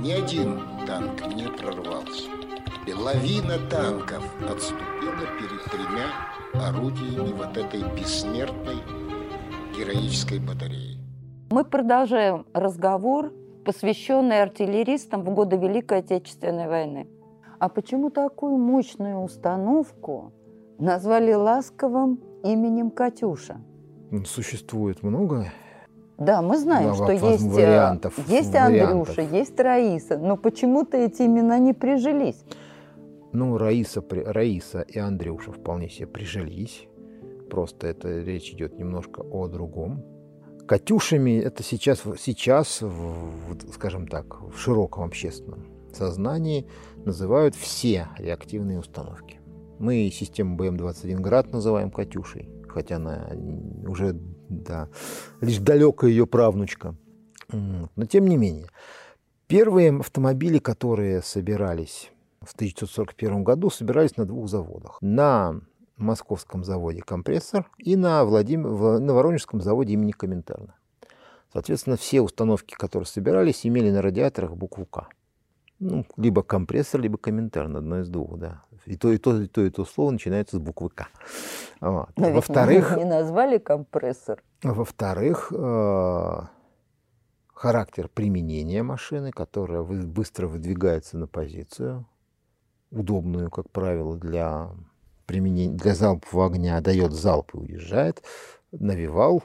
Ни один танк не прорвался. И лавина танков отступила перед тремя орудиями вот этой бессмертной героической батареи. Мы продолжаем разговор, посвященный артиллеристам в годы Великой Отечественной войны. А почему такую мощную установку назвали ласковым именем Катюша? Существует много да, мы знаем, да, что есть, э, вариантов, есть вариантов. Андрюша, есть Раиса, но почему-то эти имена не прижились. Ну, Раиса, Раиса и Андрюша вполне себе прижились. Просто это речь идет немножко о другом. Катюшами это сейчас, сейчас в, скажем так, в широком общественном сознании называют все реактивные установки. Мы систему БМ-21 «Град» называем «Катюшей», хотя она уже да, лишь далекая ее правнучка. Но тем не менее, первые автомобили, которые собирались в 1941 году, собирались на двух заводах. На московском заводе «Компрессор» и на, Владим... на Воронежском заводе имени Коминтерна. Соответственно, все установки, которые собирались, имели на радиаторах букву «К». Ну, либо компрессор, либо комментарн, одно из двух, да. И то, и то, и то, и то слово начинается с буквы К. Вот. Во-вторых... Не назвали компрессор. Во-вторых, э, характер применения машины, которая быстро выдвигается на позицию, удобную, как правило, для применения, для залпового огня, дает залп и уезжает, навевал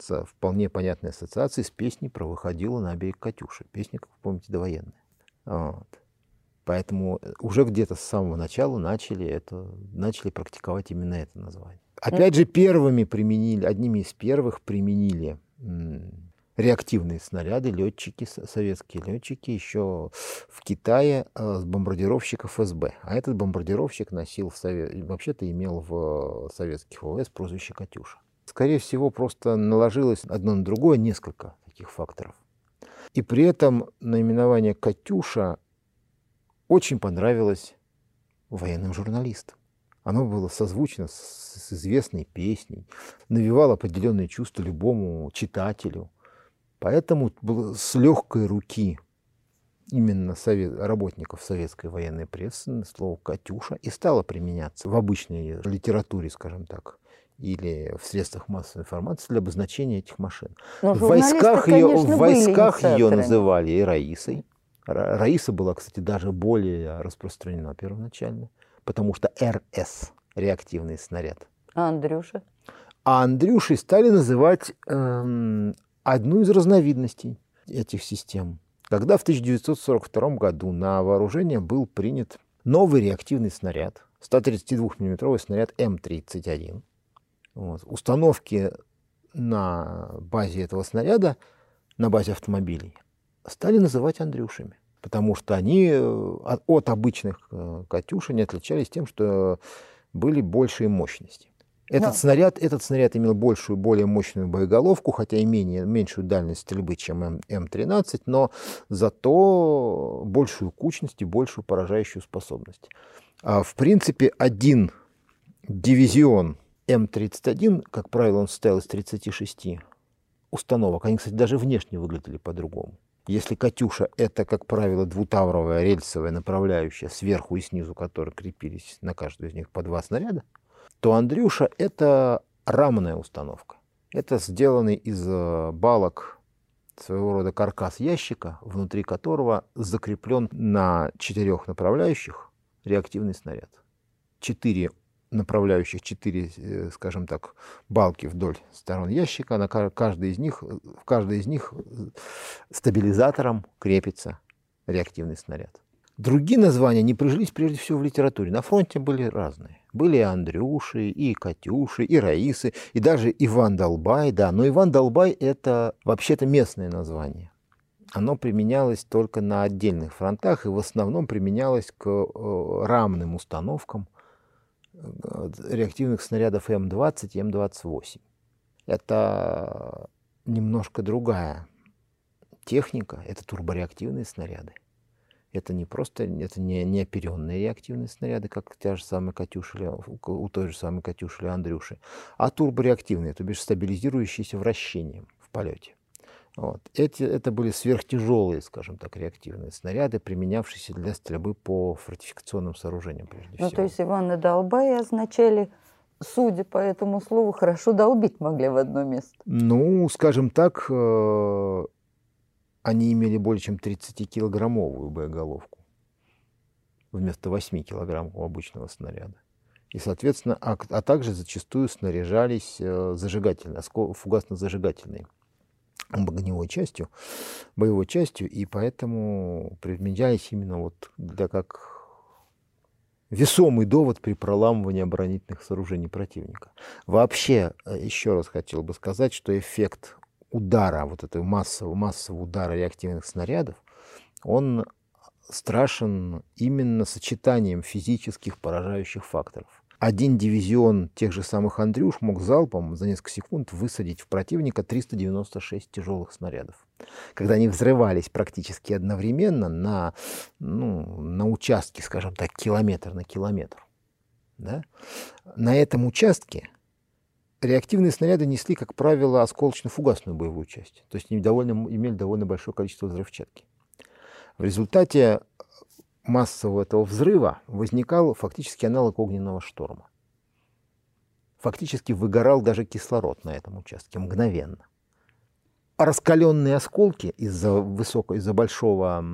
со вполне понятной ассоциацией с песней про «Выходила на берег Катюши». Песня, как вы помните, довоенная. Вот. Поэтому э, уже где-то с самого начала начали, это, начали практиковать именно это название. Опять же, первыми применили, одними из первых применили реактивные снаряды летчики, советские летчики еще в Китае э, с бомбардировщиков СБ. А этот бомбардировщик носил в совет, вообще-то имел в советских ВВС прозвище «Катюша». Скорее всего, просто наложилось одно на другое несколько таких факторов. И при этом наименование «Катюша» очень понравилось военным журналистам. Оно было созвучно с, известной песней, навевало определенные чувства любому читателю. Поэтому с легкой руки именно совет, работников советской военной прессы слово «Катюша» и стало применяться в обычной литературе, скажем так, или в средствах массовой информации для обозначения этих машин. Но в войсках, ее, в войсках ее называли и Раисой. Раиса была, кстати, даже более распространена первоначально, потому что РС – реактивный снаряд. А Андрюша? А Андрюшей стали называть эм, одну из разновидностей этих систем. Когда в 1942 году на вооружение был принят новый реактивный снаряд, 132 миллиметровый снаряд М-31, вот. Установки на базе этого снаряда, на базе автомобилей, стали называть Андрюшами, потому что они э, от обычных э, «Катюша» не отличались тем, что были большие мощности. Этот, Но... снаряд, этот снаряд имел большую, более мощную боеголовку, хотя и менее, меньшую дальность стрельбы, чем М13, но зато большую кучность и большую поражающую способность. А, в принципе, один дивизион М31, как правило, он состоял из 36 установок. Они, кстати, даже внешне выглядели по-другому. Если «Катюша» — это, как правило, двутавровая рельсовая направляющая, сверху и снизу которой крепились на каждую из них по два снаряда, то «Андрюша» — это рамная установка. Это сделанный из э, балок своего рода каркас ящика, внутри которого закреплен на четырех направляющих реактивный снаряд. Четыре направляющих четыре, э, скажем так, балки вдоль сторон ящика. На каждой из них, в каждой из них э, стабилизатором крепится реактивный снаряд. Другие названия не прижились прежде всего в литературе. На фронте были разные. Были и Андрюши, и Катюши, и Раисы, и даже Иван Долбай, да. Но Иван Долбай — это вообще-то местное название. Оно применялось только на отдельных фронтах и в основном применялось к э, рамным установкам – реактивных снарядов М-20 и М-28. Это немножко другая техника, это турбореактивные снаряды. Это не просто, это не, не оперенные реактивные снаряды, как те же самые Катюши, или, у той же самой Катюши или Андрюши, а турбореактивные, то бишь стабилизирующиеся вращением в полете. Вот. Эти, это были сверхтяжелые, скажем так, реактивные снаряды, применявшиеся для стрельбы по фортификационным сооружениям, прежде ну, всего. то есть Иваны Долбаи означали, судя по этому слову, хорошо долбить могли в одно место. Ну, скажем так, э, они имели более чем 30-килограммовую боеголовку вместо 8 килограммов обычного снаряда. И, соответственно, а, а также зачастую снаряжались э, зажигательные, фугасно-зажигательные огневой частью, боевой частью, и поэтому применялись именно вот для как весомый довод при проламывании оборонительных сооружений противника. Вообще, э, еще раз хотел бы сказать, что эффект удара, вот этого массового, массового удара реактивных снарядов, он страшен именно сочетанием физических поражающих факторов один дивизион тех же самых Андрюш мог залпом за несколько секунд высадить в противника 396 тяжелых снарядов. Когда они взрывались практически одновременно на, ну, на участке, скажем так, километр на километр. Да? На этом участке реактивные снаряды несли, как правило, осколочно-фугасную боевую часть. То есть они довольно, имели довольно большое количество взрывчатки. В результате массового этого взрыва возникал фактически аналог огненного шторма. Фактически выгорал даже кислород на этом участке мгновенно. Раскаленные осколки из-за высокого, из-за большого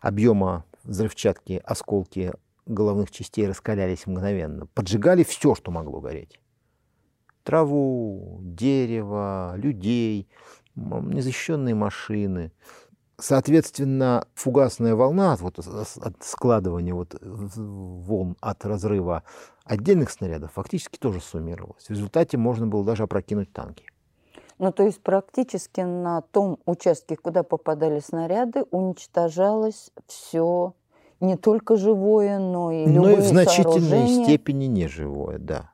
объема взрывчатки, осколки головных частей раскалялись мгновенно, поджигали все, что могло гореть. Траву, дерево, людей, незащищенные машины, Соответственно, фугасная волна вот, от складывания вот, волн от разрыва отдельных снарядов фактически тоже суммировалась. В результате можно было даже опрокинуть танки. Ну, то есть практически на том участке, куда попадали снаряды, уничтожалось все не только живое, но и любые Но и в значительной сооружения. степени неживое, да.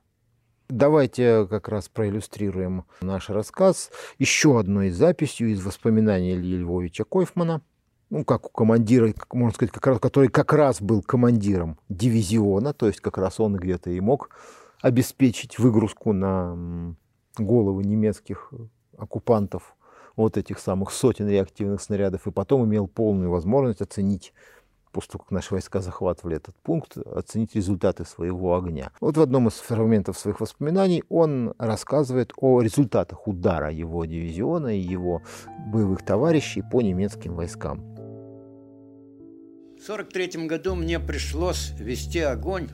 Давайте как раз проиллюстрируем наш рассказ еще одной записью из воспоминаний Ильи Львовича Койфмана, ну, как у командира, как, можно сказать, как раз, который как раз был командиром дивизиона, то есть как раз он где-то и мог обеспечить выгрузку на головы немецких оккупантов вот этих самых сотен реактивных снарядов, и потом имел полную возможность оценить после того, как наши войска захватывали этот пункт, оценить результаты своего огня. Вот в одном из фрагментов своих воспоминаний он рассказывает о результатах удара его дивизиона и его боевых товарищей по немецким войскам. В 1943 году мне пришлось вести огонь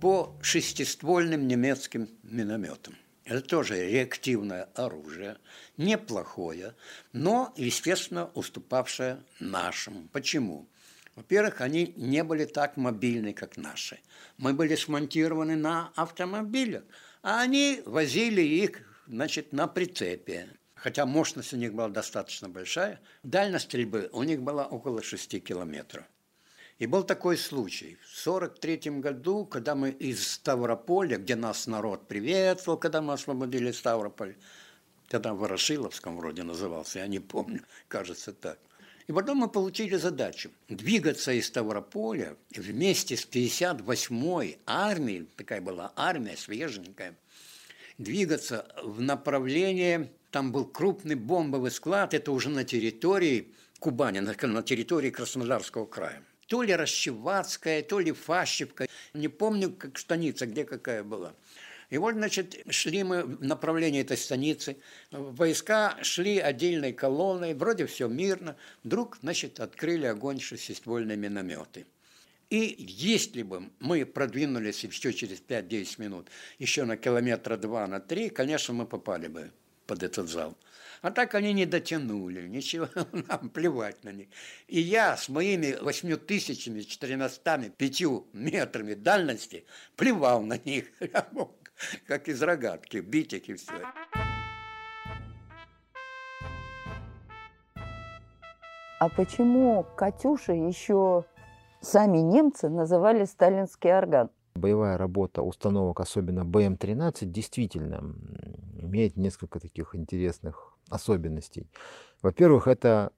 по шестиствольным немецким минометам. Это тоже реактивное оружие, неплохое, но, естественно, уступавшее нашему. Почему? Во-первых, они не были так мобильны, как наши. Мы были смонтированы на автомобилях, а они возили их значит, на прицепе. Хотя мощность у них была достаточно большая, дальность стрельбы у них была около 6 километров. И был такой случай. В 1943 году, когда мы из Ставрополя, где нас народ приветствовал, когда мы освободили Ставрополь, тогда Ворошиловском вроде назывался, я не помню, кажется так – и потом мы получили задачу двигаться из Ставрополя вместе с 58-й армией, такая была армия свеженькая, двигаться в направлении, там был крупный бомбовый склад, это уже на территории Кубани, на, территории Краснодарского края. То ли Расчеватская, то ли Фащевка, не помню, как станица, где какая была. И вот, значит, шли мы в направлении этой станицы, войска шли отдельной колонной, вроде все мирно, вдруг, значит, открыли огонь шестиствольные минометы. И если бы мы продвинулись еще через 5-10 минут, еще на километра два, на три, конечно, мы попали бы под этот зал. А так они не дотянули, ничего, нам плевать на них. И я с моими 8 тысячами 405 метрами дальности плевал на них. Я мог как из рогатки, бить их и все. А почему Катюша еще сами немцы называли сталинский орган? Боевая работа установок, особенно БМ-13, действительно имеет несколько таких интересных особенностей. Во-первых, это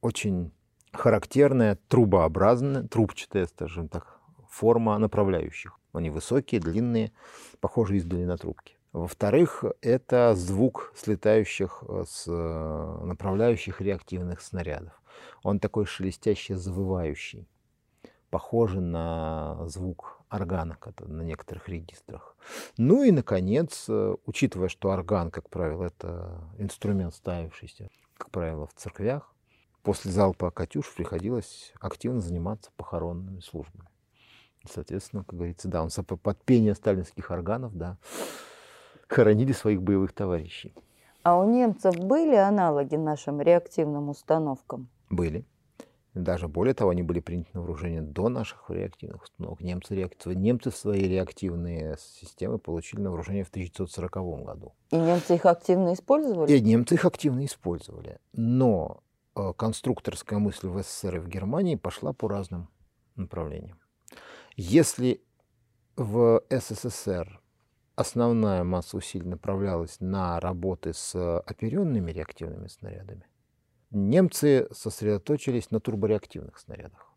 очень характерная трубообразная, трубчатая, скажем так, форма направляющих. Они высокие, длинные, похожи издали на трубки. Во-вторых, это звук слетающих с направляющих реактивных снарядов. Он такой шелестящий, завывающий, похожий на звук органа на некоторых регистрах. Ну и, наконец, учитывая, что орган, как правило, это инструмент, ставившийся, как правило, в церквях, после залпа «Катюш» приходилось активно заниматься похоронными службами. Соответственно, как говорится, да, он под пение сталинских органов, да, хоронили своих боевых товарищей. А у немцев были аналоги нашим реактивным установкам? Были. Даже более того, они были приняты на вооружение до наших реактивных установок. Немцы, реактив... немцы свои реактивные системы получили на вооружение в 1940 году. И немцы их активно использовали? И немцы их активно использовали. Но э, конструкторская мысль в СССР и в Германии пошла по разным направлениям. Если в СССР основная масса усилий направлялась на работы с оперенными реактивными снарядами, немцы сосредоточились на турбореактивных снарядах.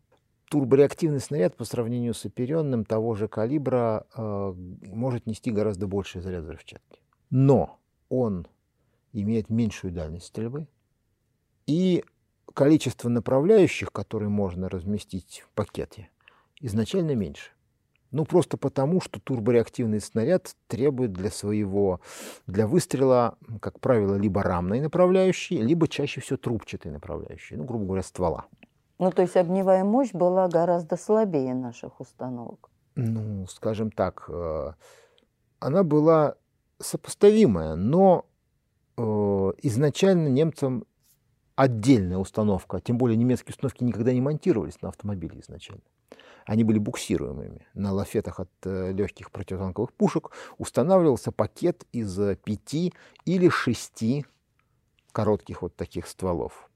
Турбореактивный снаряд по сравнению с оперенным того же калибра э, может нести гораздо больший заряд взрывчатки. Но он имеет меньшую дальность стрельбы, и количество направляющих, которые можно разместить в пакете, изначально меньше. Ну, просто потому, что турбореактивный снаряд требует для своего, для выстрела, как правило, либо рамной направляющей, либо чаще всего трубчатой направляющей, ну, грубо говоря, ствола. Ну, то есть огневая мощь была гораздо слабее наших установок. Ну, скажем так, э, она была сопоставимая, но э, изначально немцам отдельная установка, тем более немецкие установки никогда не монтировались на автомобиле изначально они были буксируемыми. На лафетах от э, легких противотанковых пушек устанавливался пакет из э, пяти или шести коротких вот таких стволов.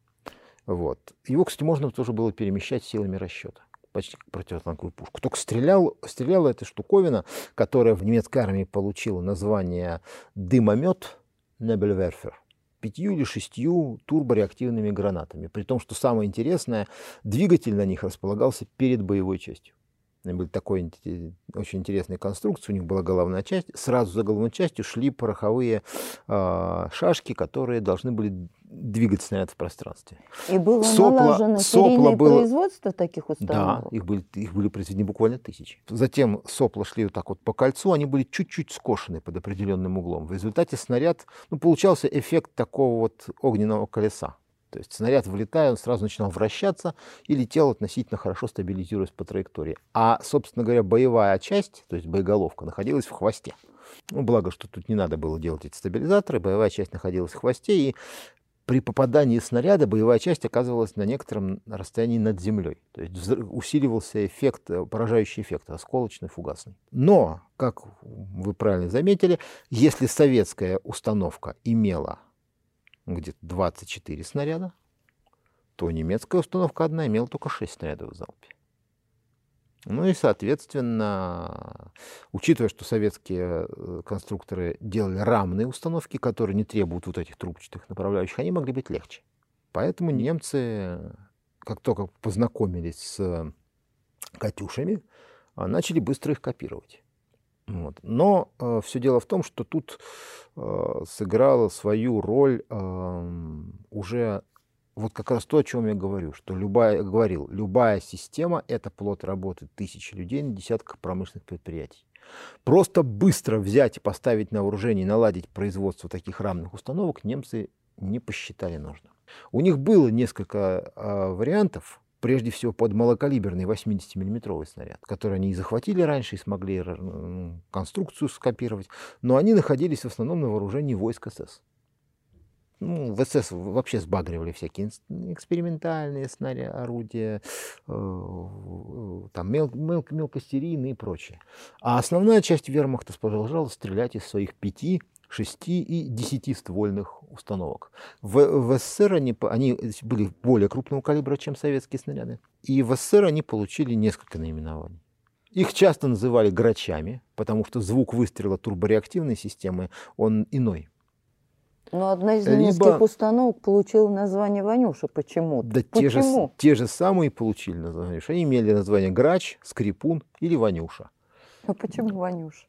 Вот. Его, кстати, можно тоже было перемещать силами расчета почти как противотанковую пушку. Только стрелял, стреляла эта штуковина, которая в немецкой армии получила название дымомет Небельверфер пятью или шестью турбореактивными гранатами. При том, что самое интересное, двигатель на них располагался перед боевой частью. Были такой очень интересной конструкции. У них была головная часть. Сразу за головной частью шли пороховые э, шашки, которые должны были двигать снаряд в пространстве. И было сопла, налажено сопла было... производство таких установок? Да, их были, их были произведены буквально тысячи. Затем сопла шли вот так вот по кольцу, они были чуть-чуть скошены под определенным углом. В результате снаряд, ну, получался эффект такого вот огненного колеса. То есть снаряд, влетая, он сразу начинал вращаться и летел относительно хорошо стабилизируясь по траектории. А, собственно говоря, боевая часть, то есть боеголовка, находилась в хвосте. Ну, благо, что тут не надо было делать эти стабилизаторы, боевая часть находилась в хвосте, и при попадании снаряда боевая часть оказывалась на некотором расстоянии над землей. То есть усиливался эффект, поражающий эффект, осколочный, фугасный. Но, как вы правильно заметили, если советская установка имела где-то 24 снаряда, то немецкая установка одна имела только 6 снарядов в залпе. Ну и, соответственно, учитывая, что советские э, конструкторы делали рамные установки, которые не требуют вот этих трубчатых направляющих, они могли быть легче. Поэтому немцы, как только познакомились с «Катюшами», а, начали быстро их копировать. Вот. Но э, все дело в том, что тут э, сыграла свою роль э, уже вот как раз то, о чем я говорю, что любая, говорил, любая система – это плод работы тысячи людей на десятках промышленных предприятий. Просто быстро взять и поставить на вооружение наладить производство таких рамных установок немцы не посчитали нужным. У них было несколько э, вариантов, прежде всего под малокалиберный 80-миллиметровый снаряд, который они и захватили раньше, и смогли конструкцию скопировать, но они находились в основном на вооружении войск СС ну, в СС вообще сбагривали всякие экспериментальные снаряды, орудия, э, там мел, мел, мелкосерийные и прочее. А основная часть вермахта продолжала стрелять из своих пяти, шести и десяти ствольных установок. В, в СССР они, они были более крупного калибра, чем советские снаряды. И в СССР они получили несколько наименований. Их часто называли грачами, потому что звук выстрела турбореактивной системы, он иной. Но одна из немецких Либо... установок получила название Ванюша. Почему? Да Почему? Те, же, те же самые получили название Ванюша. Они имели название Грач, Скрипун или Ванюша. А почему Ванюша?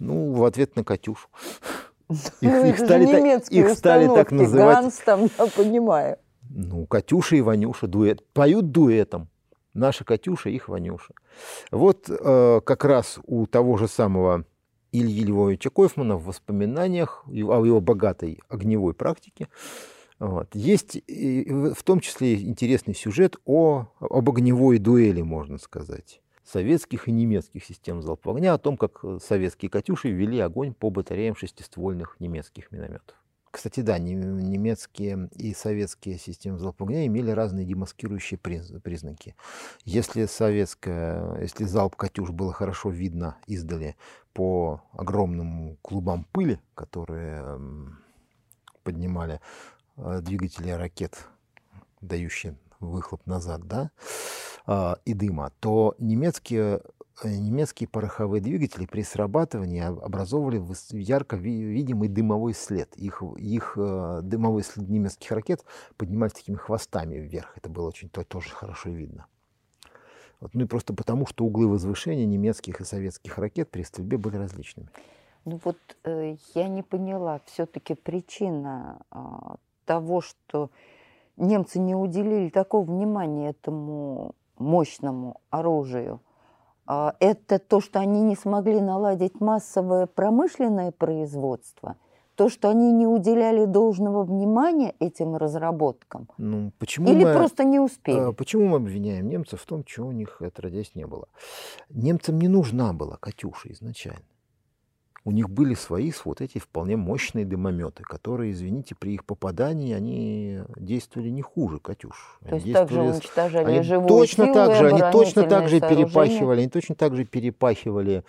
Ну, в ответ на «Катюшу». Их, их, стали, немецкие их стали так называть. Ганс там, я понимаю. Ну, Катюша и Ванюша дуэт. Поют дуэтом. Наша Катюша, их Ванюша. Вот э, как раз у того же самого Ильи Львовича Койфмана в воспоминаниях о его богатой огневой практике вот, есть в том числе интересный сюжет о, об огневой дуэли, можно сказать советских и немецких систем залпового огня, о том, как э, советские «Катюши» вели огонь по батареям шестиствольных немецких минометов. Кстати, да, немецкие и советские системы залпового огня имели разные демаскирующие признаки. Если, советская, если залп «Катюш» было хорошо видно издали по огромным клубам пыли, которые поднимали э, двигатели ракет, дающие выхлоп назад, да, а, и дыма, то немецкие, э, немецкие пороховые двигатели при срабатывании образовывали ярко видимый дымовой след. Их, их э, дымовой след немецких ракет поднимались такими хвостами вверх. Это было очень то, тоже хорошо видно. Вот, ну и просто потому, что углы возвышения немецких и советских ракет при стрельбе были различными. Ну вот э, я не поняла все-таки причина э, того, что немцы не уделили такого внимания этому мощному оружию, а, это то, что они не смогли наладить массовое промышленное производство, то, что они не уделяли должного внимания этим разработкам, ну, почему или мы, просто не успели? А, почему мы обвиняем немцев в том, чего у них отродясь не было? Немцам не нужна была «Катюша» изначально у них были свои вот эти вполне мощные дымометы, которые, извините, при их попадании они действовали не хуже «Катюш». То есть также уничтожали они живую точно силу так же, Они точно так же перепахивали, они точно так же перепахивали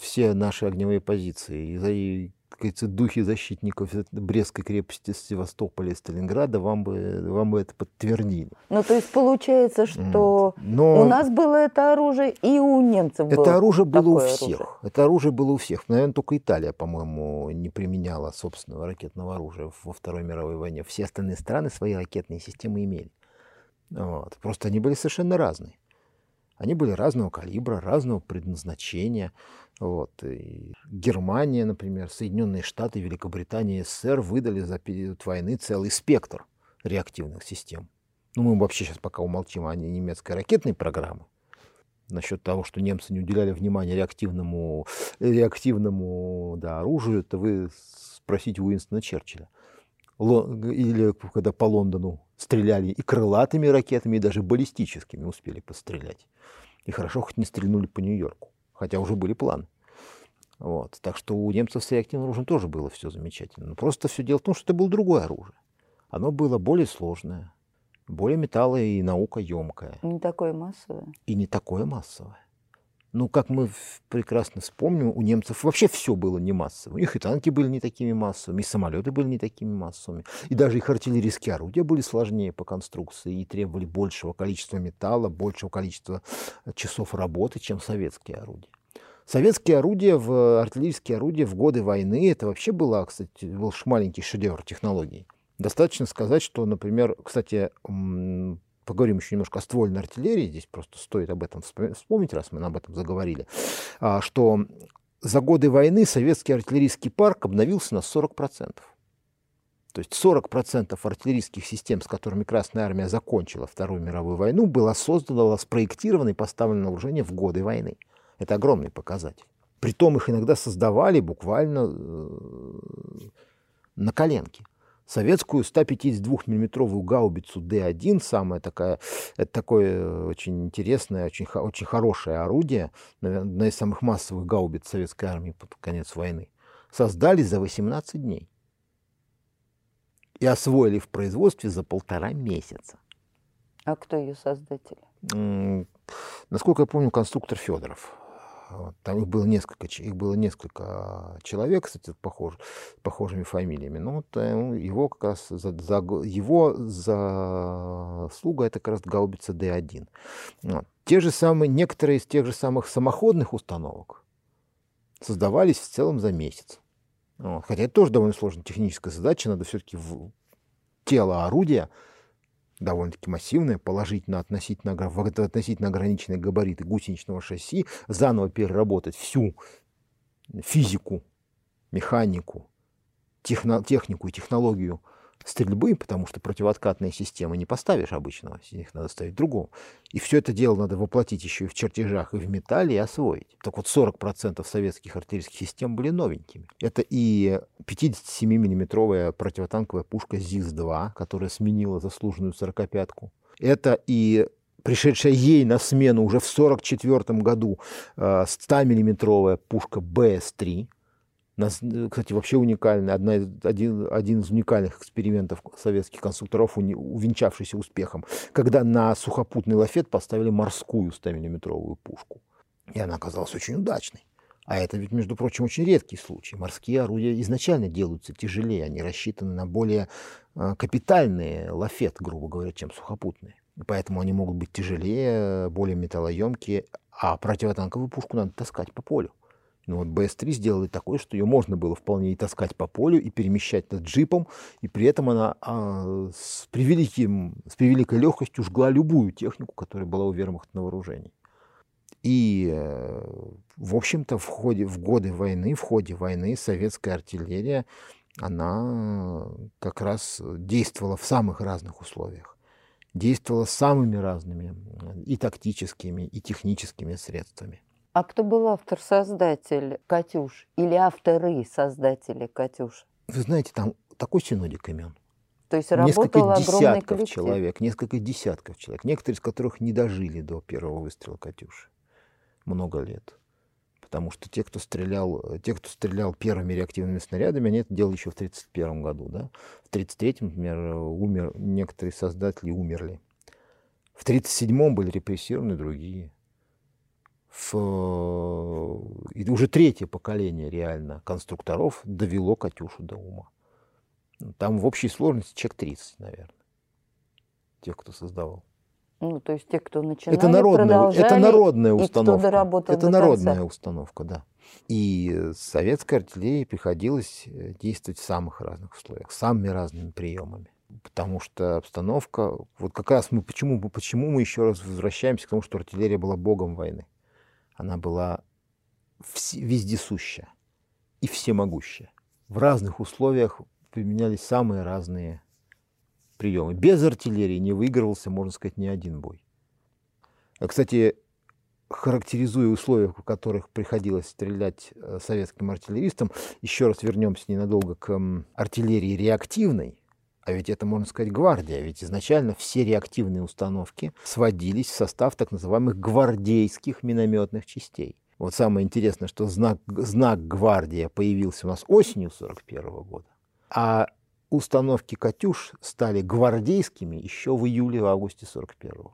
все наши огневые позиции. И, как говорится, духи защитников Брестской крепости, Севастополя и Сталинграда вам бы, вам бы это подтвердили. Ну, то есть получается, что Но у нас было это оружие, и у немцев это было Это оружие было у всех. Оружие. Это оружие было у всех. Наверное, только Италия, по-моему, не применяла собственного ракетного оружия во Второй мировой войне. Все остальные страны свои ракетные системы имели. Вот. Просто они были совершенно разные. Они были разного калибра, разного предназначения. Вот. И Германия, например, Соединенные Штаты, Великобритания, СССР выдали за период войны целый спектр реактивных систем. Ну, мы вообще сейчас пока умолчим о немецкой ракетной программе. Насчет того, что немцы не уделяли внимания реактивному, реактивному да, оружию, это вы спросите Уинстона Черчилля. Или когда по Лондону стреляли и крылатыми ракетами, и даже баллистическими успели пострелять. И хорошо хоть не стрельнули по Нью-Йорку хотя уже были планы. Вот. Так что у немцев с реактивным оружием тоже было все замечательно. Но просто все дело в том, что это было другое оружие. Оно было более сложное, более металло и наука емкое. Не такое массовое. И не такое массовое. Ну, как мы прекрасно вспомним, у немцев вообще все было не массовым. Их и танки были не такими массовыми, и самолеты были не такими массовыми. И даже их артиллерийские орудия были сложнее по конструкции и требовали большего количества металла, большего количества часов работы, чем советские орудия. Советские орудия, в, артиллерийские орудия в годы войны, это вообще было, кстати, был маленький шедевр технологий. Достаточно сказать, что, например, кстати, поговорим еще немножко о ствольной артиллерии, здесь просто стоит об этом вспомнить, раз мы об этом заговорили, а, что за годы войны советский артиллерийский парк обновился на 40%. То есть 40% артиллерийских систем, с которыми Красная Армия закончила Вторую мировую войну, было создано, спроектировано и поставлено на вооружение в годы войны. Это огромный показатель. Притом их иногда создавали буквально э, на коленке советскую 152 миллиметровую гаубицу Д-1, самая такая, это такое очень интересное, очень, очень хорошее орудие, наверное, одна из самых массовых гаубиц советской армии под конец войны, создали за 18 дней и освоили в производстве за полтора месяца. А кто ее создатель? Насколько я помню, конструктор Федоров. Там их было несколько, их было несколько человек, кстати, похож, похожими фамилиями. Но вот э, его как раз за, за, его заслуга это как раз гаубица Д-1. Вот. Те же самые, некоторые из тех же самых самоходных установок создавались в целом за месяц. Вот. Хотя это тоже довольно сложная техническая задача, надо все-таки в тело орудия довольно-таки массивное, положить на относительно, относительно ограниченные габариты гусеничного шасси, заново переработать всю физику, механику, техно, технику и технологию стрельбы, потому что противооткатные системы не поставишь обычного, их надо ставить другому. И все это дело надо воплотить еще и в чертежах, и в металле, и освоить. Так вот, 40% советских артиллерийских систем были новенькими. Это и 57-миллиметровая противотанковая пушка ЗИС-2, которая сменила заслуженную 45-ку. Это и пришедшая ей на смену уже в 1944 году 100-миллиметровая э, пушка БС-3, кстати, вообще уникальная, одна, один, один из уникальных экспериментов советских конструкторов, увенчавшийся успехом, когда на сухопутный лафет поставили морскую 100-миллиметровую пушку. И она оказалась очень удачной. А это ведь, между прочим, очень редкий случай. Морские орудия изначально делаются тяжелее, они рассчитаны на более э, капитальные лафет, грубо говоря, чем сухопутные. И поэтому они могут быть тяжелее, более металлоемкие, а противотанковую пушку надо таскать по полю. Но вот БС-3 сделали такое, что ее можно было вполне и таскать по полю, и перемещать над джипом, и при этом она а, с, превеликим, с превеликой легкостью жгла любую технику, которая была у вермахта на вооружении. И, э, в общем-то, в, ходе, в годы войны, в ходе войны советская артиллерия, она как раз действовала в самых разных условиях действовала самыми разными и тактическими, и техническими средствами. А кто был автор-создатель «Катюш» или авторы создатели «Катюш»? Вы знаете, там такой синодик имен. То есть несколько десятков коллектив. человек, несколько десятков человек, некоторые из которых не дожили до первого выстрела «Катюши» много лет. Потому что те, кто стрелял, те, кто стрелял первыми реактивными снарядами, они это делали еще в 1931 году. Да? В 1933, например, умер, некоторые создатели умерли. В 1937 были репрессированы другие. В... И уже третье поколение реально конструкторов довело Катюшу до ума. Там в общей сложности человек 30, наверное, тех, кто создавал. Ну, то есть те, кто начинали, это народная, это народная установка. Это народная установка, да. И советской артиллерии приходилось э, действовать в самых разных условиях, самыми разными приемами. Потому что обстановка, вот как раз мы почему, почему мы еще раз возвращаемся к тому, что артиллерия была богом войны. Она была вездесущая и всемогущая. В разных условиях применялись самые разные приемы. Без артиллерии не выигрывался, можно сказать, ни один бой. А, кстати, характеризуя условия, в которых приходилось стрелять э, советским артиллеристам, еще раз вернемся ненадолго к артиллерии реактивной, а ведь это, можно сказать, гвардия. Ведь изначально все реактивные установки сводились в состав так называемых гвардейских минометных частей. Вот самое интересное, что знак, знак гвардия появился у нас осенью 1941 года, а установки «Катюш» стали гвардейскими еще в июле-августе 41 -го.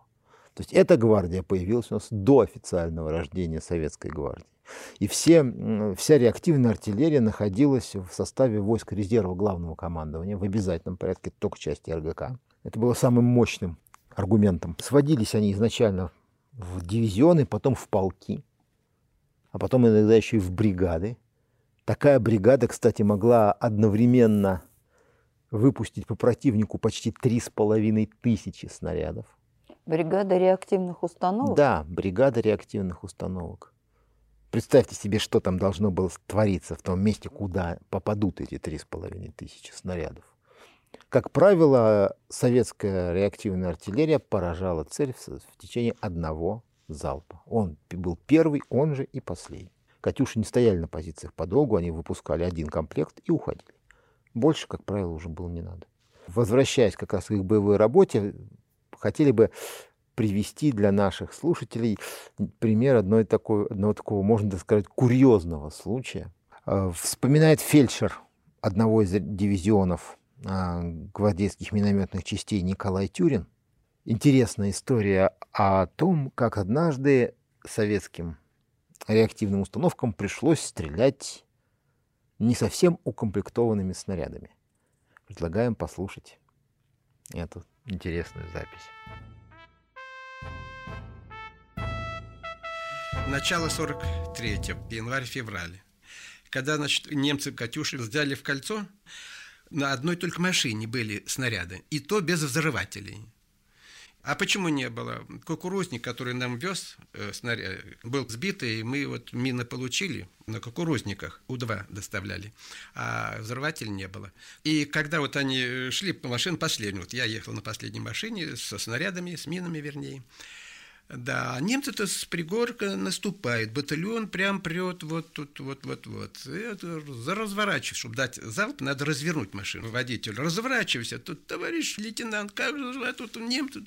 То есть эта гвардия появилась у нас до официального рождения Советской гвардии. И все, вся реактивная артиллерия находилась в составе войск резерва главного командования в обязательном порядке, только части РГК. Это было самым мощным аргументом. Сводились они изначально в дивизионы, потом в полки, а потом иногда еще и в бригады. Такая бригада, кстати, могла одновременно выпустить по противнику почти три с половиной тысячи снарядов. Бригада реактивных установок? Да, бригада реактивных установок. Представьте себе, что там должно было твориться в том месте, куда попадут эти три с половиной тысячи снарядов. Как правило, советская реактивная артиллерия поражала цель в течение одного залпа. Он был первый, он же и последний. «Катюши» не стояли на позициях подолгу, они выпускали один комплект и уходили. Больше, как правило, уже было не надо. Возвращаясь как раз к их боевой работе, хотели бы привести для наших слушателей пример одной такой, одного такого, можно сказать, курьезного случая. Э, вспоминает фельдшер одного из дивизионов а, гвардейских минометных частей Николай Тюрин. Интересная история о том, как однажды советским реактивным установкам пришлось стрелять не совсем укомплектованными снарядами. Предлагаем послушать эту интересную запись. Начало 43-го, январь-февраль. Когда значит, немцы «Катюши» взяли в кольцо, на одной только машине были снаряды, и то без взрывателей. А почему не было? Кукурузник, который нам вез, э, снаряд, был сбитый, и мы вот мины получили на кукурузниках, У-2 доставляли, а взрывателя не было. И когда вот они шли по машине последнюю, вот я ехал на последней машине со снарядами, с минами вернее, да, немцы-то с пригорка наступают, батальон прям прет вот тут, вот, вот, вот. Это разворачивайся, чтобы дать залп, надо развернуть машину. Водитель, разворачивайся. Тут, товарищ лейтенант, как же, а тут немцы,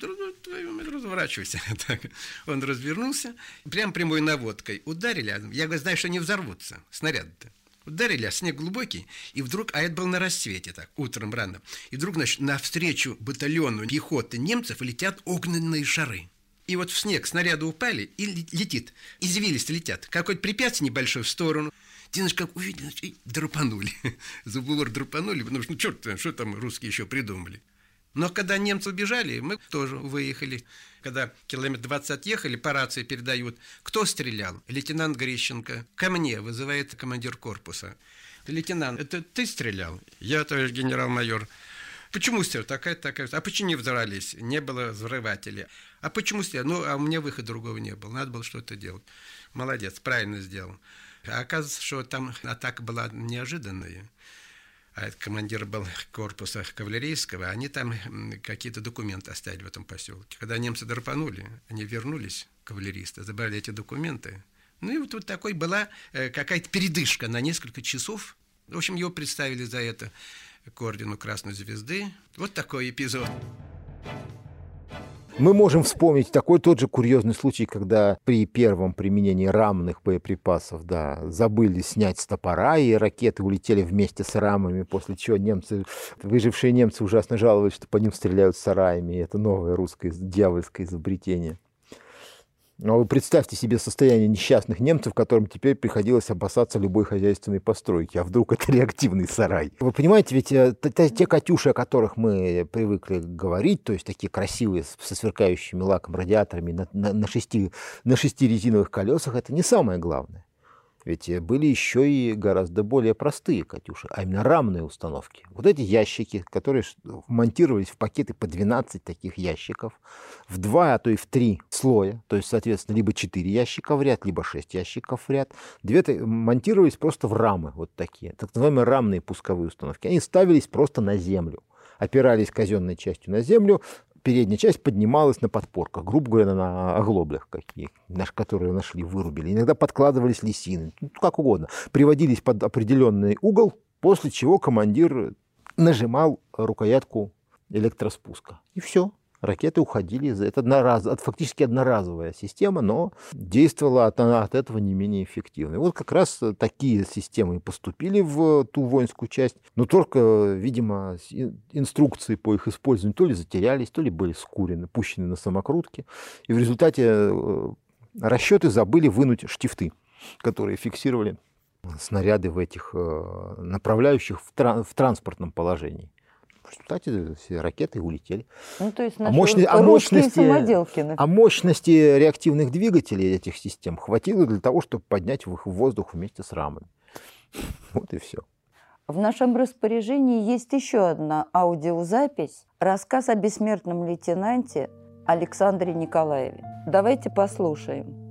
разворачивайся. Так. Он развернулся, прям прямой наводкой. Ударили, а я говорю, знаю, что не взорвутся, снаряды-то. Ударили, а снег глубокий, и вдруг, а это было на рассвете, так, утром рано, и вдруг, значит, навстречу батальону пехоты немцев летят огненные шары. И вот в снег снаряды упали, и летит. Извилисто летят. Какое-то препятствие небольшое в сторону. Знаешь, как увидели, и драпанули. Забулор драпанули, потому что, ну, черт, что там русские еще придумали. Но когда немцы убежали, мы тоже выехали. Когда километр 20 отъехали, по рации передают, кто стрелял? Лейтенант Грищенко. Ко мне вызывает командир корпуса. Лейтенант, это ты стрелял? Я, товарищ генерал-майор. Почему стрелял? Такая, такая. А почему не взорвались? Не было взрывателя. А почему стрелял? Ну, а у меня выхода другого не было. Надо было что-то делать. Молодец, правильно сделал. А оказывается, что там атака была неожиданная. А командир был корпуса кавалерийского, они там какие-то документы оставили в этом поселке. Когда немцы драпанули, они вернулись, кавалеристы, забрали эти документы. Ну и вот, вот такой была э, какая-то передышка на несколько часов. В общем, его представили за это к ордену Красной Звезды. Вот такой эпизод. Мы можем вспомнить такой тот же курьезный случай, когда при первом применении рамных боеприпасов да, забыли снять с топора, и ракеты улетели вместе с рамами, после чего немцы, выжившие немцы ужасно жаловались, что по ним стреляют сараями. Это новое русское дьявольское изобретение. Но вы представьте себе состояние несчастных немцев, которым теперь приходилось опасаться любой хозяйственной постройки. А вдруг это реактивный сарай? Вы понимаете, ведь э, те «Катюши», о которых мы привыкли говорить, то есть такие красивые, со сверкающими лаком радиаторами на, на, на, шести, на шести резиновых колесах, это не самое главное. Ведь были еще и гораздо более простые «Катюши», а именно рамные установки. Вот эти ящики, которые монтировались в пакеты по 12 таких ящиков, в два, а то и в три слоя, то есть, соответственно, либо 4 ящика в ряд, либо 6 ящиков в ряд, две монтировались просто в рамы, вот такие, так называемые рамные пусковые установки. Они ставились просто на землю опирались казенной частью на землю, передняя часть поднималась на подпорках, грубо говоря, на оглоблях каких, которые нашли, вырубили. Иногда подкладывались лисины, ну, как угодно. Приводились под определенный угол, после чего командир нажимал рукоятку электроспуска. И все ракеты уходили. Это однораз, фактически одноразовая система, но действовала от, от этого не менее эффективно. И вот как раз такие системы поступили в ту воинскую часть, но только, видимо, инструкции по их использованию то ли затерялись, то ли были скурены, пущены на самокрутки. И в результате э, расчеты забыли вынуть штифты, которые фиксировали снаряды в этих э, направляющих в транспортном положении. В результате все ракеты улетели. Ну, то есть а, а, мощности, самоделки. а мощности реактивных двигателей этих систем хватило для того, чтобы поднять их в воздух вместе с рамами. Вот и все. В нашем распоряжении есть еще одна аудиозапись, рассказ о бессмертном лейтенанте Александре Николаеве. Давайте послушаем.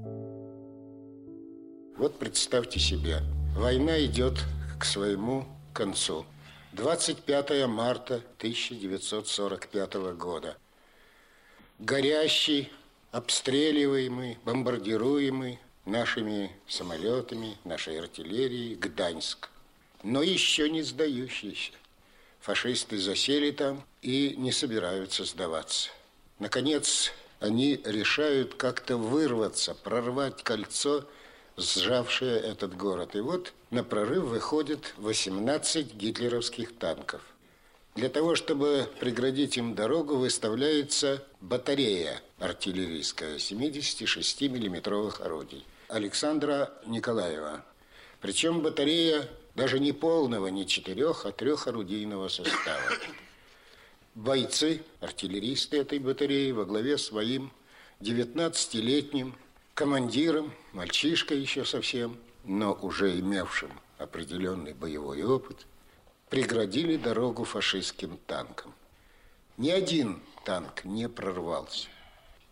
Вот представьте себе, война идет к своему концу. 25 марта 1945 года. Горящий, обстреливаемый, бомбардируемый нашими самолетами, нашей артиллерией Гданьск. Но еще не сдающийся. Фашисты засели там и не собираются сдаваться. Наконец, они решают как-то вырваться, прорвать кольцо сжавшая этот город. И вот на прорыв выходит 18 гитлеровских танков. Для того, чтобы преградить им дорогу, выставляется батарея артиллерийская 76-миллиметровых орудий Александра Николаева. Причем батарея даже не полного, не четырех, а трехорудийного состава. Бойцы, артиллеристы этой батареи во главе своим 19-летним командиром, мальчишкой еще совсем, но уже имевшим определенный боевой опыт, преградили дорогу фашистским танкам. Ни один танк не прорвался.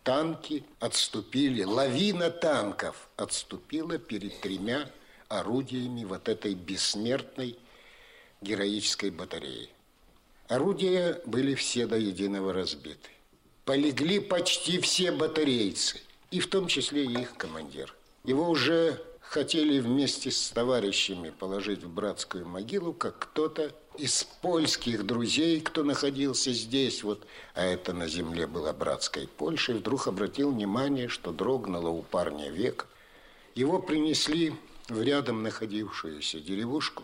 Танки отступили, лавина танков отступила перед тремя орудиями вот этой бессмертной героической батареи. Орудия были все до единого разбиты. Полегли почти все батарейцы, и в том числе и их командир. Его уже хотели вместе с товарищами положить в братскую могилу, как кто-то из польских друзей, кто находился здесь, вот, а это на земле была братская Польша, и вдруг обратил внимание, что дрогнуло у парня век. Его принесли в рядом находившуюся деревушку,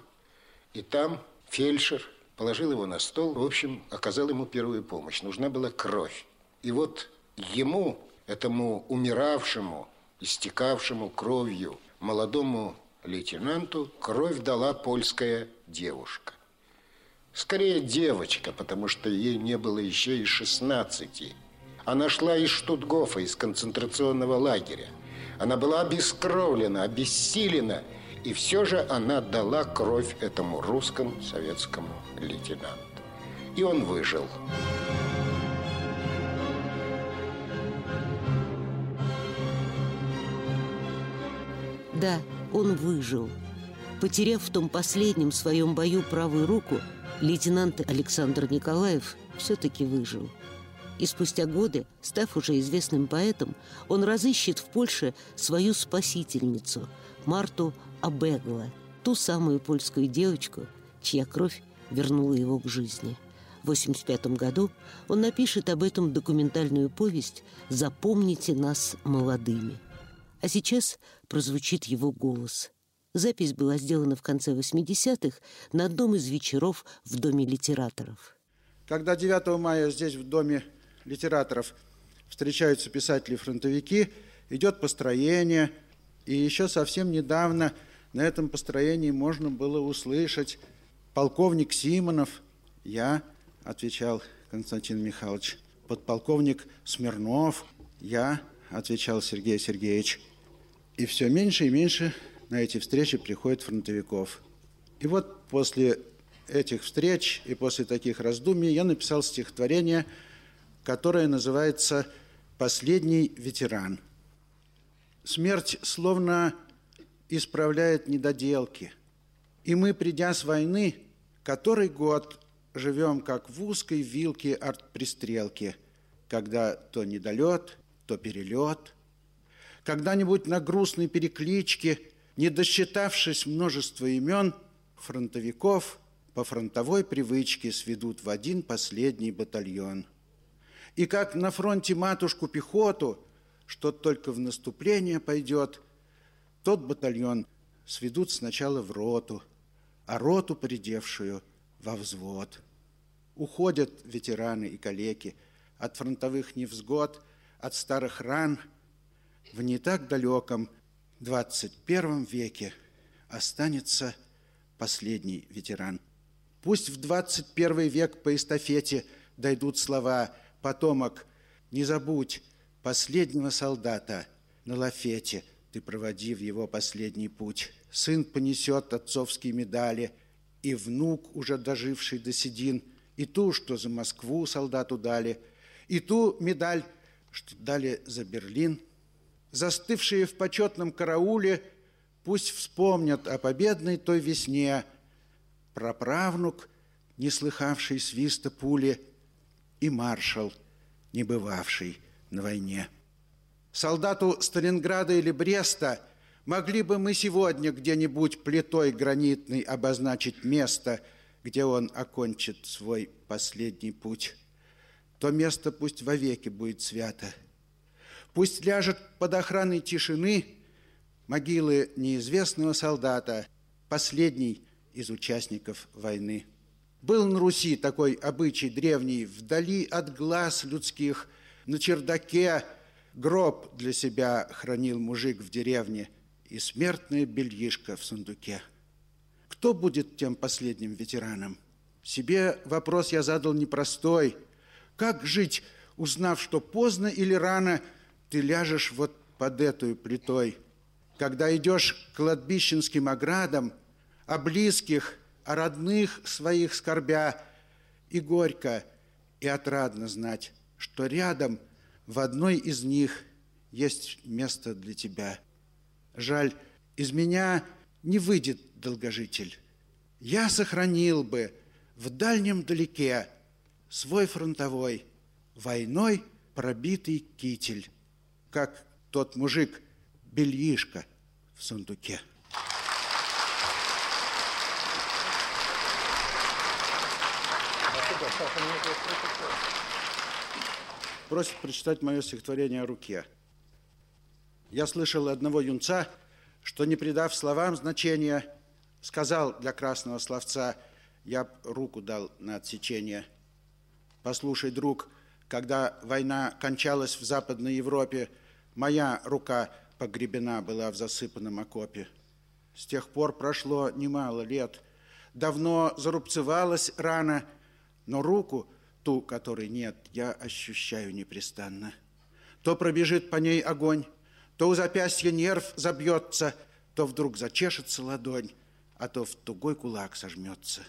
и там фельдшер положил его на стол, в общем, оказал ему первую помощь. Нужна была кровь. И вот ему, этому умиравшему, истекавшему кровью молодому лейтенанту, кровь дала польская девушка. Скорее девочка, потому что ей не было еще и 16. Она шла из Штутгофа, из концентрационного лагеря. Она была обескровлена, обессилена – и все же она дала кровь этому русскому советскому лейтенанту. И он выжил. Да, он выжил. Потеряв в том последнем своем бою правую руку, лейтенант Александр Николаев все-таки выжил. И спустя годы, став уже известным поэтом, он разыщет в Польше свою спасительницу – Марту Абегла, ту самую польскую девочку, чья кровь вернула его к жизни. В 1985 году он напишет об этом документальную повесть «Запомните нас молодыми». А сейчас прозвучит его голос. Запись была сделана в конце 80-х на одном из вечеров в Доме литераторов. Когда 9 мая здесь, в Доме литераторов, встречаются писатели-фронтовики, идет построение – и еще совсем недавно на этом построении можно было услышать полковник Симонов, я, отвечал Константин Михайлович, подполковник Смирнов, я, отвечал Сергей Сергеевич. И все меньше и меньше на эти встречи приходит фронтовиков. И вот после этих встреч и после таких раздумий я написал стихотворение, которое называется «Последний ветеран». Смерть словно исправляет недоделки. И мы, придя с войны, который год живем как в узкой вилке артпристрелки, когда то недолет, то перелет. Когда-нибудь на грустной перекличке, не досчитавшись множества имен, фронтовиков по фронтовой привычке сведут в один последний батальон. И как на фронте матушку пехоту – что только в наступление пойдет, тот батальон сведут сначала в роту, а роту, поредевшую, во взвод. Уходят ветераны и калеки от фронтовых невзгод, от старых ран. В не так далеком 21 веке останется последний ветеран. Пусть в 21 век по эстафете дойдут слова «Потомок, не забудь, последнего солдата на лафете ты проводи в его последний путь. Сын понесет отцовские медали, и внук, уже доживший до седин, и ту, что за Москву солдату дали, и ту медаль, что дали за Берлин. Застывшие в почетном карауле пусть вспомнят о победной той весне, праправнук, не слыхавший свиста пули, и маршал, не бывавший на войне. Солдату Сталинграда или Бреста могли бы мы сегодня где-нибудь плитой гранитной обозначить место, где он окончит свой последний путь. То место пусть вовеки будет свято. Пусть ляжет под охраной тишины могилы неизвестного солдата, последний из участников войны. Был на Руси такой обычай древний, вдали от глаз людских – на чердаке гроб для себя хранил мужик в деревне и смертное бельишко в сундуке. Кто будет тем последним ветераном? Себе вопрос я задал непростой. Как жить, узнав, что поздно или рано ты ляжешь вот под этой плитой? Когда идешь к кладбищенским оградам, о близких, о родных своих скорбя, и горько, и отрадно знать, что рядом в одной из них есть место для тебя. Жаль, из меня не выйдет долгожитель. Я сохранил бы в дальнем далеке свой фронтовой, войной пробитый китель, как тот мужик бельишко в сундуке. Просит прочитать мое стихотворение о руке. Я слышал одного юнца, что, не придав словам значения, сказал для красного словца, я б руку дал на отсечение. Послушай, друг, когда война кончалась в Западной Европе, моя рука погребена была в засыпанном окопе. С тех пор прошло немало лет. Давно зарубцевалась рана, но руку, ту, которой нет, я ощущаю непрестанно. То пробежит по ней огонь, то у запястья нерв забьется, то вдруг зачешется ладонь, а то в тугой кулак сожмется.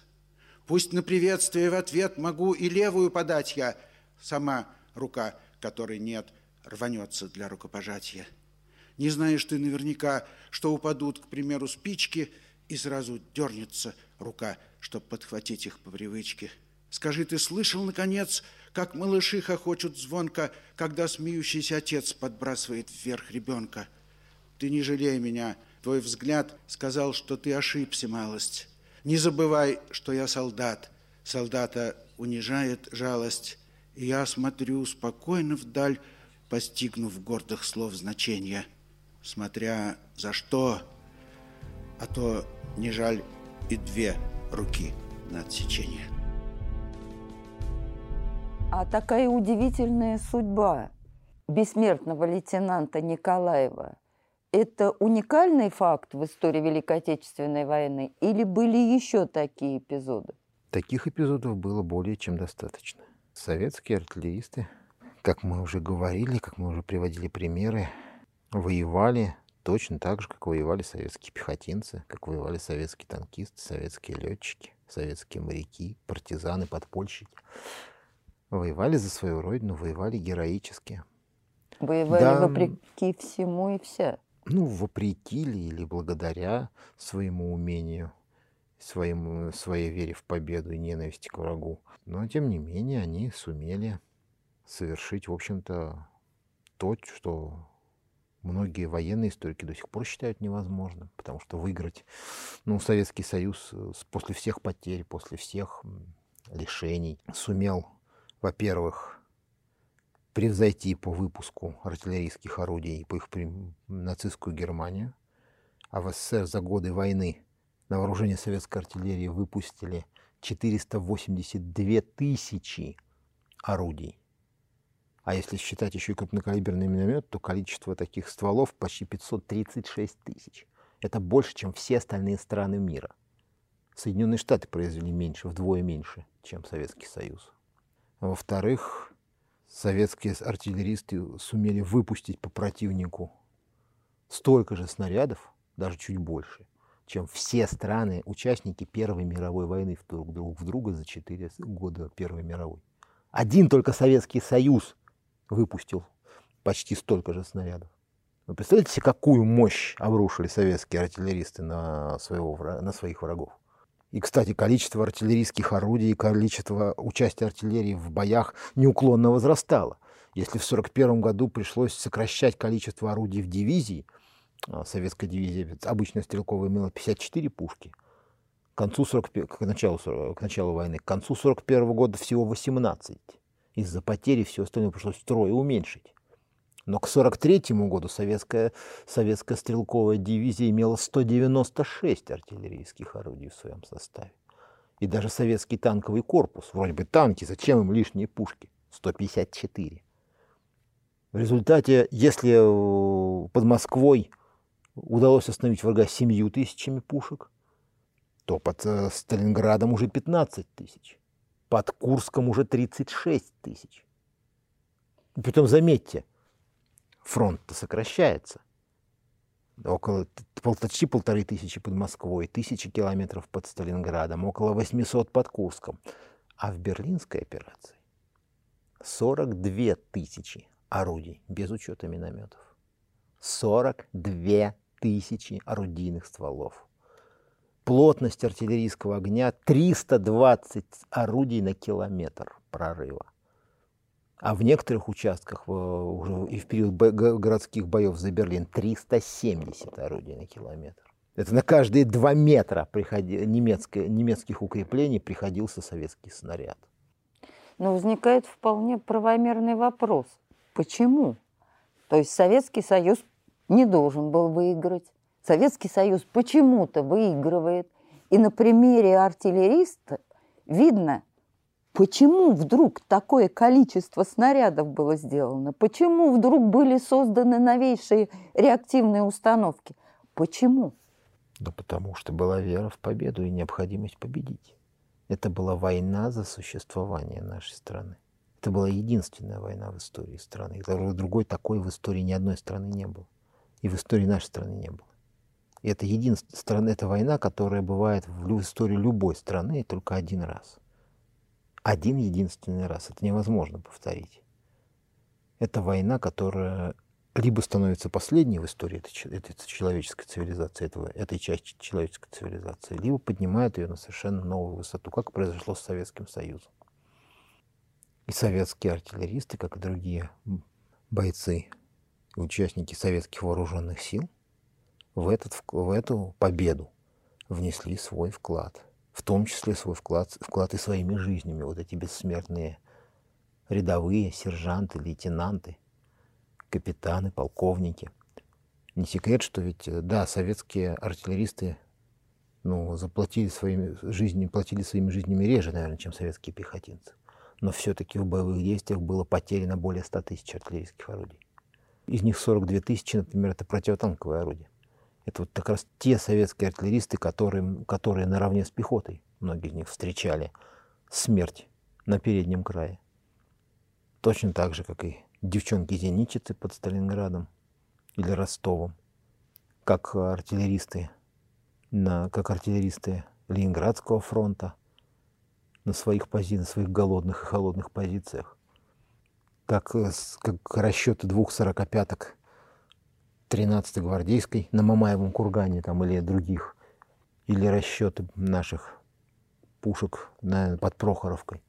Пусть на приветствие в ответ могу и левую подать я, сама рука, которой нет, рванется для рукопожатия. Не знаешь ты наверняка, что упадут, к примеру, спички, и сразу дернется рука, чтобы подхватить их по привычке. Скажи, ты слышал, наконец, как малыши хохочут звонко, когда смеющийся отец подбрасывает вверх ребенка? Ты не жалей меня, твой взгляд сказал, что ты ошибся малость. Не забывай, что я солдат. Солдата унижает жалость, и я смотрю спокойно вдаль, постигнув гордых слов значения, смотря за что, а то не жаль и две руки на отсечение. А такая удивительная судьба бессмертного лейтенанта Николаева – это уникальный факт в истории Великой Отечественной войны или были еще такие эпизоды? Таких эпизодов было более чем достаточно. Советские артиллеристы, как мы уже говорили, как мы уже приводили примеры, воевали точно так же, как воевали советские пехотинцы, как воевали советские танкисты, советские летчики, советские моряки, партизаны, подпольщики воевали за свою родину, воевали героически. Воевали да, вопреки всему и вся. Ну, вопреки ли или благодаря своему умению, своему, своей вере в победу и ненависти к врагу. Но, тем не менее, они сумели совершить, в общем-то, то, что многие военные историки до сих пор считают невозможным, потому что выиграть, ну, Советский Союз э, после всех потерь, после всех лишений сумел во-первых, превзойти по выпуску артиллерийских орудий по их нацистскую Германию, а в СССР за годы войны на вооружение советской артиллерии выпустили 482 тысячи орудий. А если считать еще и крупнокалиберный миномет, то количество таких стволов почти 536 тысяч. Это больше, чем все остальные страны мира. Соединенные Штаты произвели меньше, вдвое меньше, чем Советский Союз. Во-вторых, советские артиллеристы сумели выпустить по противнику столько же снарядов, даже чуть больше, чем все страны, участники Первой мировой войны друг друг в друга за четыре года Первой мировой. Один только Советский Союз выпустил почти столько же снарядов. Вы представляете себе, какую мощь обрушили советские артиллеристы на, своего, на своих врагов? И, кстати, количество артиллерийских орудий, количество участия артиллерии в боях неуклонно возрастало. Если в 1941 году пришлось сокращать количество орудий в дивизии, а, советская дивизия обычная стрелковая имела 54 пушки, к, концу 40, к, началу, к началу войны, к концу 1941 года всего 18. Из-за потери все остальное пришлось втрое уменьшить. Но к 1943 году советская, советская стрелковая дивизия имела 196 артиллерийских орудий в своем составе. И даже советский танковый корпус, вроде бы танки, зачем им лишние пушки? 154. В результате, если э, под Москвой удалось остановить врага семью тысячами пушек, то под э, Сталинградом уже 15 тысяч, под Курском уже 36 тысяч. Притом, заметьте, фронт-то сокращается. Около почти полторы тысячи под Москвой, тысячи километров под Сталинградом, около 800 под Курском. А в Берлинской операции 42 тысячи орудий, без учета минометов. 42 тысячи орудийных стволов. Плотность артиллерийского огня 320 орудий на километр прорыва. А в некоторых участках уже и в период городских боев за Берлин 370 орудий на километр. Это на каждые два метра приходи, немецких укреплений приходился советский снаряд. Но возникает вполне правомерный вопрос. Почему? То есть Советский Союз не должен был выиграть. Советский Союз почему-то выигрывает. И на примере артиллериста видно, почему вдруг такое количество снарядов было сделано, почему вдруг были созданы новейшие реактивные установки. Почему? Да потому что была вера в победу и необходимость победить. Это была война за существование нашей страны. Это была единственная война в истории страны. Другой такой в истории ни одной страны не было. И в истории нашей страны не было. Это единственная это война, которая бывает в истории любой страны только один раз. Один единственный раз. Это невозможно повторить. Это война, которая либо становится последней в истории этой, этой человеческой цивилизации, этого, этой части человеческой цивилизации, либо поднимает ее на совершенно новую высоту, как произошло с Советским Союзом. И советские артиллеристы, как и другие бойцы участники советских вооруженных сил в, этот, в эту победу внесли свой вклад. В том числе свой вклад, вклад и своими жизнями. Вот эти бессмертные рядовые, сержанты, лейтенанты, капитаны, полковники. Не секрет, что ведь, да, советские артиллеристы ну, заплатили своими жизнями, платили своими жизнями реже, наверное, чем советские пехотинцы. Но все-таки в боевых действиях было потеряно более 100 тысяч артиллерийских орудий. Из них 42 тысячи, например, это противотанковые орудия. Это вот как раз те советские артиллеристы, которые, которые наравне с пехотой, многие из них встречали смерть на переднем крае. Точно так же, как и девчонки-зенитчицы под Сталинградом или Ростовом, как артиллеристы, на, как артиллеристы Ленинградского фронта на своих позициях, на своих голодных и холодных позициях как, э, как расчеты двух сорокопяток 13-й гвардейской на Мамаевом кургане там, или других, или расчеты наших пушек на, под Прохоровкой.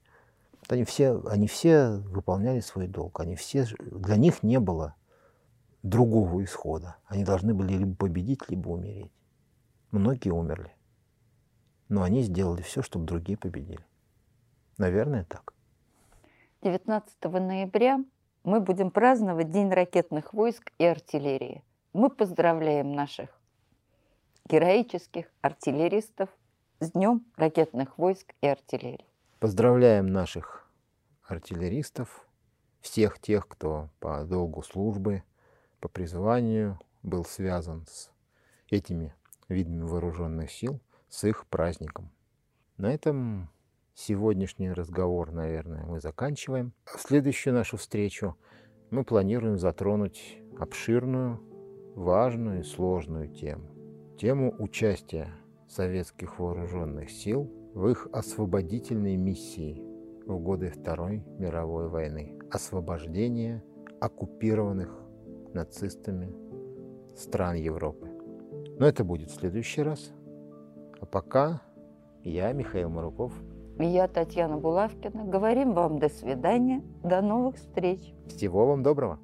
Они все, они все выполняли свой долг. Они все, для них не было другого исхода. Они должны были либо победить, либо умереть. Многие умерли. Но они сделали все, чтобы другие победили. Наверное, так. 19 ноября мы будем праздновать День ракетных войск и артиллерии. Мы поздравляем наших героических артиллеристов с Днем ракетных войск и артиллерии. Поздравляем наших артиллеристов, всех тех, кто по долгу службы, по призванию был связан с этими видами вооруженных сил, с их праздником. На этом сегодняшний разговор, наверное, мы заканчиваем. Следующую нашу встречу мы планируем затронуть обширную, важную и сложную тему. Тему участия советских вооруженных сил в их освободительной миссии в годы Второй мировой войны. Освобождение оккупированных нацистами стран Европы. Но это будет в следующий раз. А пока я, Михаил Маруков, и я, Татьяна Булавкина, говорим вам до свидания, до новых встреч. Всего вам доброго.